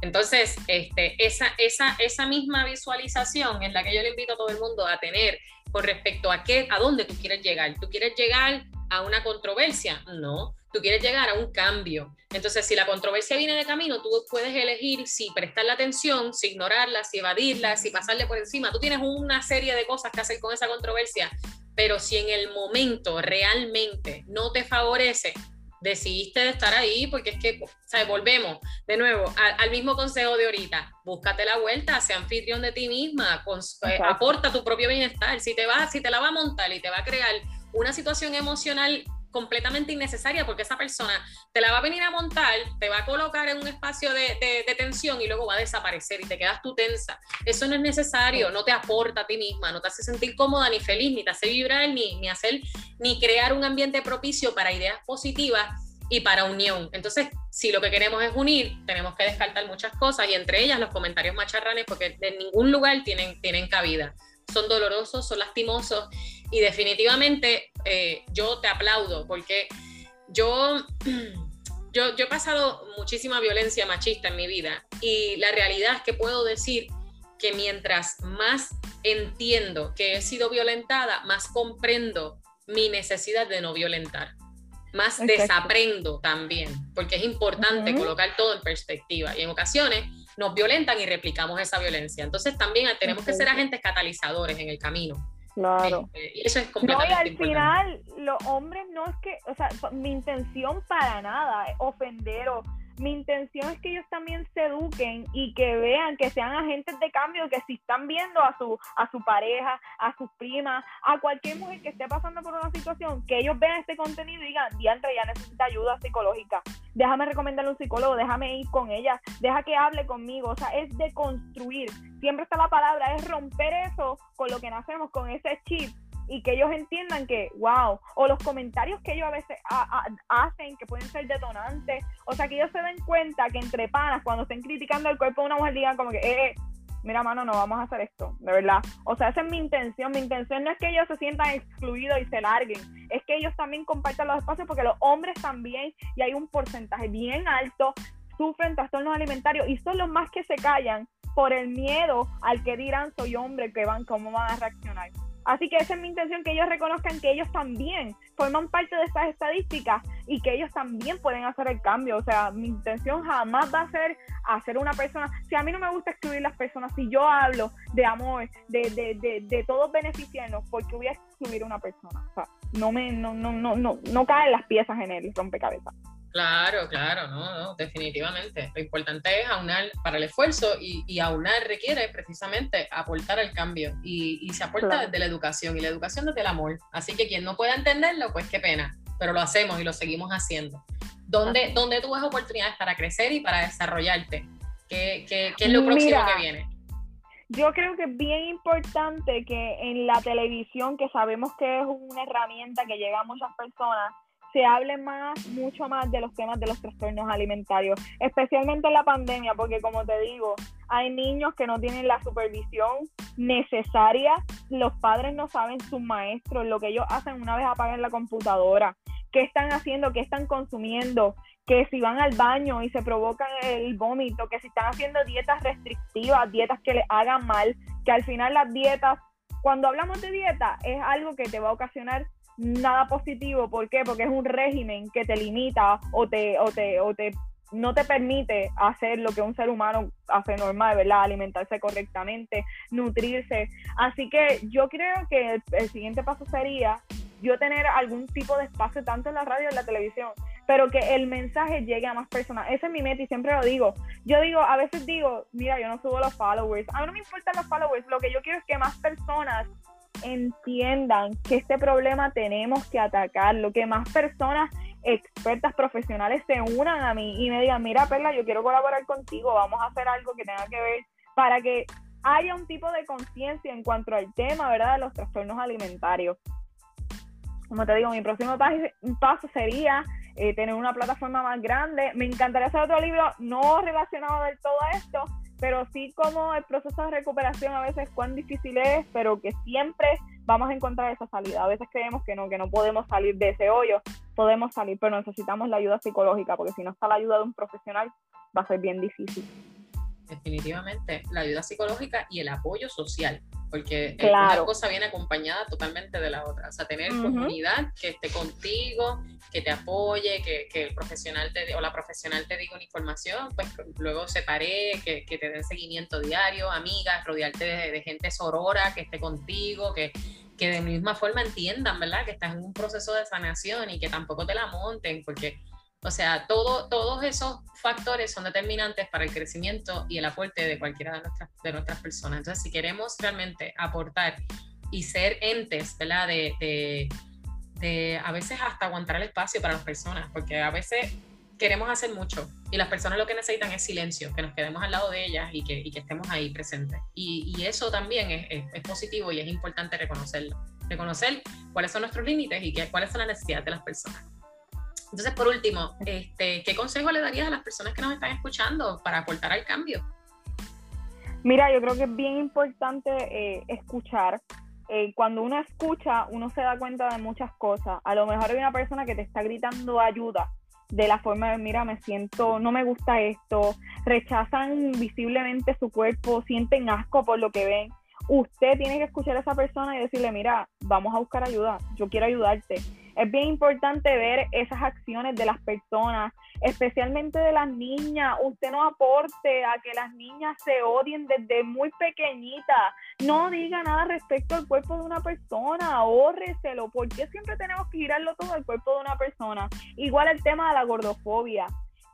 Entonces, este, esa, esa, esa misma visualización es la que yo le invito a todo el mundo a tener con respecto a qué, a dónde tú quieres llegar. ¿Tú quieres llegar a una controversia? No, tú quieres llegar a un cambio. Entonces, si la controversia viene de camino, tú puedes elegir si prestarle atención, si ignorarla, si evadirla, si pasarle por encima. Tú tienes una serie de cosas que hacer con esa controversia, pero si en el momento realmente no te favorece, decidiste estar ahí porque es que, sea, volvemos de nuevo al, mismo consejo de ahorita, búscate la vuelta, sea anfitrión de ti misma, eh, aporta tu propio bienestar, si te va, si te la va a montar y te va a crear una situación emocional completamente innecesaria porque esa persona te la va a venir a montar, te va a colocar en un espacio de, tensión y luego va a desaparecer y te quedas tú tensa. Eso no es necesario, no te aporta a ti misma, no te hace sentir cómoda ni feliz, ni te hace vibrar, ni, ni hacer, ni crear un ambiente propicio para ideas positivas y para unión. Entonces, si lo que queremos es unir, tenemos que descartar muchas cosas y entre ellas los comentarios macharranes porque en ningún lugar tienen, tienen cabida. Son dolorosos, son lastimosos y definitivamente eh, yo te aplaudo porque yo, yo, yo he pasado muchísima violencia machista en mi vida y la realidad es que puedo decir que mientras más entiendo que he sido violentada, más comprendo mi necesidad de no violentar. Más desaprendo también, porque es importante colocar todo en perspectiva y en ocasiones nos violentan y replicamos esa violencia. Entonces también tenemos que ser agentes catalizadores en el camino.
Claro.
Este, y eso es completamente
No, y al final, los hombres no es que, o sea, mi intención para nada es ofender o mi intención es que ellos también se eduquen y que vean que sean agentes de cambio, que si están viendo a su, a su pareja, a sus primas, a cualquier mujer que esté pasando por una situación, que ellos vean este contenido y digan, diantre, ya necesita ayuda psicológica, déjame recomendarle un psicólogo, déjame ir con ella, deja que hable conmigo, o sea, es de construir, siempre está la palabra, es romper eso con lo que nacemos, con ese chip y que ellos entiendan que, wow, o los comentarios que ellos a veces hacen que pueden ser detonantes, o sea, que ellos se den cuenta que entre panas, cuando estén criticando el cuerpo de una mujer, digan como que, eh, mira, mano, no vamos a hacer esto, de verdad. O sea, esa es mi intención. Mi intención no es que ellos se sientan excluidos y se larguen, es que ellos también compartan los espacios, porque los hombres también, y hay un porcentaje bien alto, sufren trastornos alimentarios y son los más que se callan por el miedo al que dirán soy hombre, que van, cómo van a reaccionar. Así que esa es mi intención, que ellos reconozcan que ellos también forman parte de estas estadísticas y que ellos también pueden hacer el cambio. O sea, mi intención jamás va a ser hacer una persona, si a mí no me gusta excluir las personas, si yo hablo de amor, de, de, de, de todos beneficiarnos, porque voy a excluir a una persona. O sea, no me, no, no, no, no, no caen las piezas en el rompecabezas.
Claro, claro, no, no, definitivamente. Lo importante es aunar para el esfuerzo y, y aunar requiere precisamente aportar al cambio y, y se aporta desde la educación y la educación desde el amor. Así que quien no pueda entenderlo, pues qué pena, pero lo hacemos y lo seguimos haciendo. ¿Dónde, dónde tú ves oportunidades para crecer y para desarrollarte? ¿Qué, qué, qué es lo próximo que viene?
Yo creo que es bien importante que en la televisión, que sabemos que es una herramienta que llega a muchas personas, se hable más, mucho más de los temas de los trastornos alimentarios, especialmente en la pandemia, porque como te digo, hay niños que no tienen la supervisión necesaria, los padres no saben sus maestros, lo que ellos hacen una vez apagan la computadora, qué están haciendo, qué están consumiendo, que si van al baño y se provocan el vómito, que si están haciendo dietas restrictivas, dietas que les hagan mal, que al final las dietas, cuando hablamos de dieta, es algo que te va a ocasionar nada positivo. ¿Por qué? Porque es un régimen que te limita o te, o te, o te no te permite hacer lo que un ser humano hace normal, ¿verdad? Alimentarse correctamente, nutrirse. Así que yo creo que el, siguiente paso sería yo tener algún tipo de espacio tanto en la radio como en la televisión, pero que el mensaje llegue a más personas. Ese es mi meta y siempre lo digo. Yo digo, a veces digo, mira, yo no subo los followers. A mí no me importan los followers, lo que yo quiero es que más personas entiendan que este problema tenemos que atacarlo, que más personas expertas profesionales se unan a mí y me digan, mira Perla, yo quiero colaborar contigo, vamos a hacer algo que tenga que ver para que haya un tipo de conciencia en cuanto al tema, ¿verdad?, de los trastornos alimentarios. Como te digo, mi próximo paso sería eh, tener una plataforma más grande. Me encantaría hacer otro libro no relacionado del todo a esto, pero sí como el proceso de recuperación a veces cuán difícil es, pero que siempre vamos a encontrar esa salida. A veces creemos que no, que no podemos salir de ese hoyo, podemos salir, pero necesitamos la ayuda psicológica, porque si no está la ayuda de un profesional, va a ser bien difícil.
definitivamente, la ayuda psicológica y el apoyo social, porque una cosa viene acompañada totalmente de la otra. O sea, tener comunidad que esté contigo, que te apoye, que, el profesional te, o la profesional te diga una información, pues luego se pare, que, te den seguimiento diario, amigas, rodearte de, gente sorora que esté contigo, que, que de misma forma entiendan, ¿verdad? Que estás en un proceso de sanación y que tampoco te la monten, porque o sea, todo, todos esos factores son determinantes para el crecimiento y el aporte de cualquiera de nuestras, de nuestras personas. Entonces, si queremos realmente aportar y ser entes, ¿verdad? De, de, a veces hasta aguantar el espacio para las personas, porque a veces queremos hacer mucho y las personas lo que necesitan es silencio, que nos quedemos al lado de ellas y que, y que estemos ahí presentes. Y, y eso también es, es, positivo y es importante reconocerlo. Reconocer cuáles son nuestros límites y qué, cuáles son las necesidades de las personas. Entonces, por último, este, ¿qué consejo le darías a las personas que nos están escuchando para aportar al cambio?
Mira, yo creo que es bien importante eh, escuchar. Eh, cuando uno escucha, uno se da cuenta de muchas cosas. A lo mejor hay una persona que te está gritando ayuda de la forma de, mira, me siento, no me gusta esto, rechazan visiblemente su cuerpo, sienten asco por lo que ven. Usted tiene que escuchar a esa persona y decirle, mira, vamos a buscar ayuda, yo quiero ayudarte es bien importante ver esas acciones de las personas, especialmente de las niñas. Usted no aporte a que las niñas se odien desde muy pequeñitas. No diga nada respecto al cuerpo de una persona, ahórreselo. ¿Por qué siempre tenemos que girarlo todo al cuerpo de una persona? Igual el tema de la gordofobia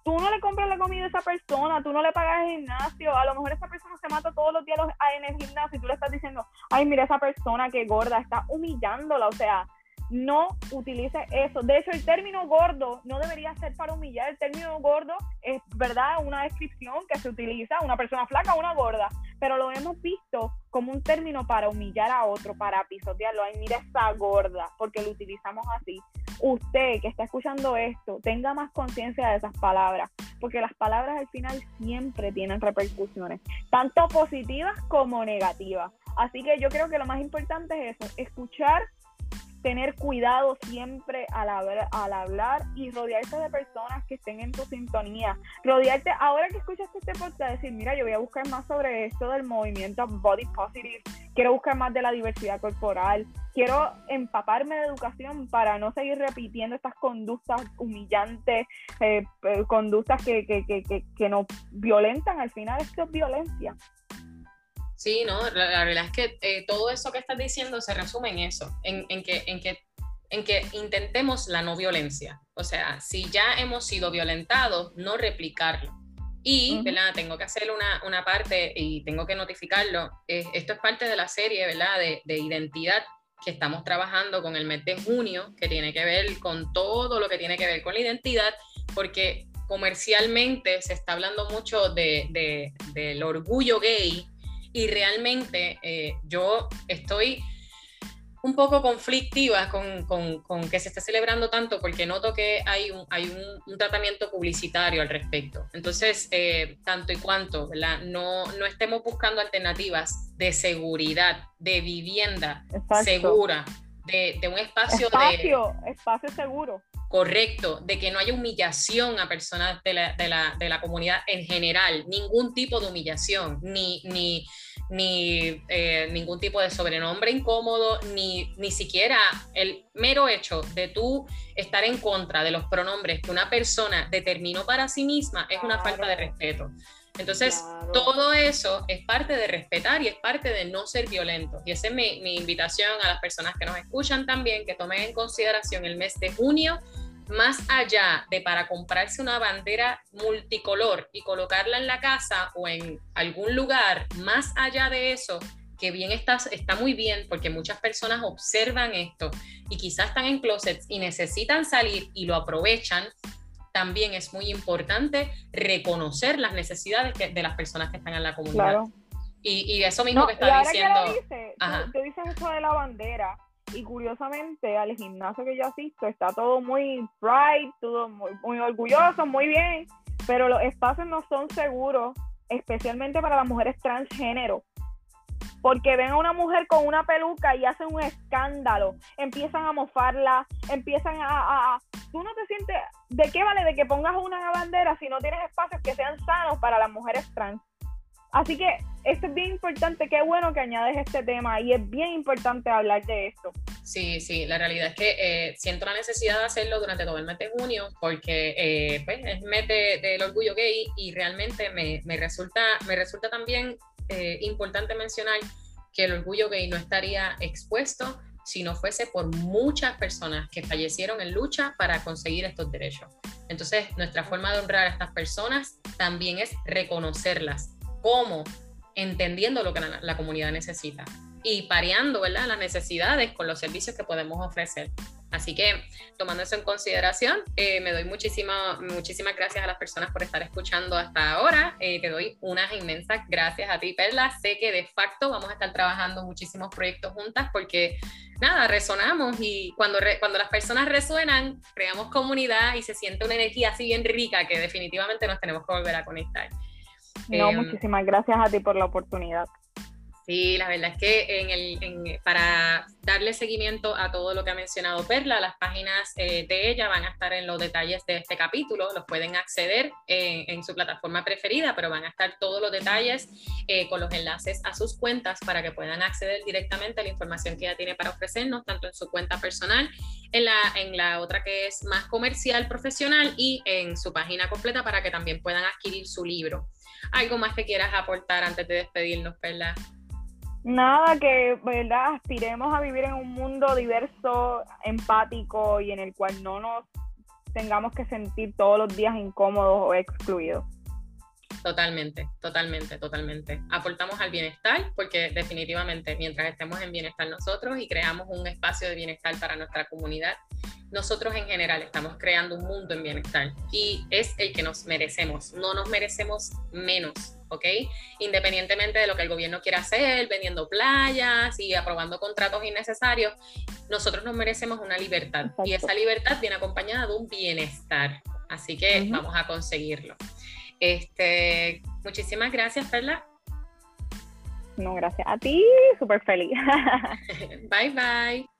tú no le compras la comida a esa persona, tú no le pagas el gimnasio, a lo mejor esa persona se mata todos los días en el gimnasio y tú le estás diciendo, ay, mira esa persona que gorda, está humillándola, o sea, no utilice eso. De hecho, el término gordo no debería ser para humillar. El término gordo es, ¿verdad?, una descripción que se utiliza, una persona flaca o una gorda, pero lo hemos visto como un término para humillar a otro, para pisotearlo. Ay, mira esa gorda, porque lo utilizamos así. Usted que está escuchando esto, tenga más conciencia de esas palabras, porque las palabras al final siempre tienen repercusiones, tanto positivas como negativas. Así que yo creo que lo más importante es eso, escuchar tener cuidado siempre al, al hablar y rodearse de personas que estén en tu sintonía. Rodearte, ahora que escuchaste este podcast, decir, mira, yo voy a buscar más sobre esto del movimiento Body Positive, quiero buscar más de la diversidad corporal, quiero empaparme de educación para no seguir repitiendo estas conductas humillantes, eh, conductas que, que, que, que, nos violentan. Al final esto es violencia.
Sí, no, la, verdad es que eh, todo eso que estás diciendo se resume en eso, en, que, en, que, en que intentemos la no violencia. O sea, si ya hemos sido violentados, no replicarlo. Y, ¿verdad? Tengo que hacer una, una, parte y tengo que notificarlo. Eh, esto es parte de la serie, ¿verdad? De, de, identidad que estamos trabajando con el mes de junio, que tiene que ver con todo lo que tiene que ver con la identidad, porque comercialmente se está hablando mucho de, de, del orgullo gay y realmente eh, yo estoy un poco conflictiva con, con, que se esté celebrando tanto porque noto que hay un, hay un, tratamiento publicitario al respecto. Entonces, eh, tanto y cuanto ¿verdad? No, no estemos buscando alternativas de seguridad, de vivienda segura, de, de, un espacio,
espacio de... Espacio seguro
correcto, de que no haya humillación a personas de la, de la, de la comunidad en general, ningún tipo de humillación, ni, ni, ni eh, ningún tipo de sobrenombre incómodo, ni, ni siquiera el mero hecho de tú estar en contra de los pronombres que una persona determinó para sí misma es una falta de respeto. Entonces, todo eso es parte de respetar y es parte de no ser violento. Y esa es mi, mi, invitación a las personas que nos escuchan también, que tomen en consideración el mes de junio más allá de para comprarse una bandera multicolor y colocarla en la casa o en algún lugar, más allá de eso, que bien está, está muy bien porque muchas personas observan esto y quizás están en closets y necesitan salir y lo aprovechan, también es muy importante reconocer las necesidades de las personas que están en la comunidad. Y, eso mismo que está diciendo.
tú dices eso de la bandera y curiosamente al gimnasio que yo asisto está todo muy bright, todo muy, muy orgulloso, muy bien, pero los espacios no son seguros, especialmente para las mujeres transgénero. Porque ven a una mujer con una peluca y hacen un escándalo, empiezan a mofarla, empiezan a, a, Tú no te sientes... ¿De qué vale de que pongas una bandera si no tienes espacios que sean sanos para las mujeres trans? Así que esto es bien importante, qué bueno que añades este tema y es bien importante hablar de esto.
Sí, sí, la realidad es que eh, siento la necesidad de hacerlo durante todo el mes de junio porque eh, pues, es mes del orgullo gay y realmente me, me, resulta, me resulta también eh, importante mencionar que el orgullo gay no estaría expuesto si no fuese por muchas personas que fallecieron en lucha para conseguir estos derechos. Entonces, nuestra forma de honrar a estas personas también es reconocerlas como entendiendo lo que la, comunidad necesita y pareando ¿verdad? las necesidades con los servicios que podemos ofrecer. Así que tomando eso en consideración, eh, me doy muchísimas muchísimas gracias a las personas por estar escuchando hasta ahora. Eh, te doy unas inmensas gracias a ti, Perla. Sé que de facto vamos a estar trabajando muchísimos proyectos juntas porque, nada, resonamos y cuando, cuando las personas resuenan, creamos comunidad y se siente una energía así bien rica que definitivamente nos tenemos que volver a conectar.
No, em, muchísimas gracias a ti por la oportunidad.
Sí, la verdad es que en el, para darle seguimiento a todo lo que ha mencionado Perla, las páginas eh, de ella van a estar en los detalles de este capítulo, los pueden acceder en su plataforma preferida, pero van a estar todos los detalles eh, con los enlaces a sus cuentas para que puedan acceder directamente a la información que ella tiene para ofrecernos, tanto en su cuenta personal, en la, en la otra que es más comercial, profesional y en su página completa para que también puedan adquirir su libro. ¿Algo más que quieras aportar antes de despedirnos, Perla?
Nada, que verdad aspiremos a vivir en un mundo diverso, empático y en el cual no nos tengamos que sentir todos los días incómodos o excluidos.
Totalmente, totalmente, totalmente. Aportamos al bienestar porque definitivamente mientras estemos en bienestar nosotros y creamos un espacio de bienestar para nuestra comunidad, nosotros en general estamos creando un mundo en bienestar y es el que nos merecemos, no nos merecemos menos, ¿ok? Independientemente de lo que el gobierno quiera hacer, vendiendo playas y aprobando contratos innecesarios, nosotros nos merecemos una libertad y esa libertad viene acompañada de un bienestar, así que vamos a conseguirlo. Este, muchísimas gracias, Perla.
No, gracias a ti, súper feliz.
bye bye.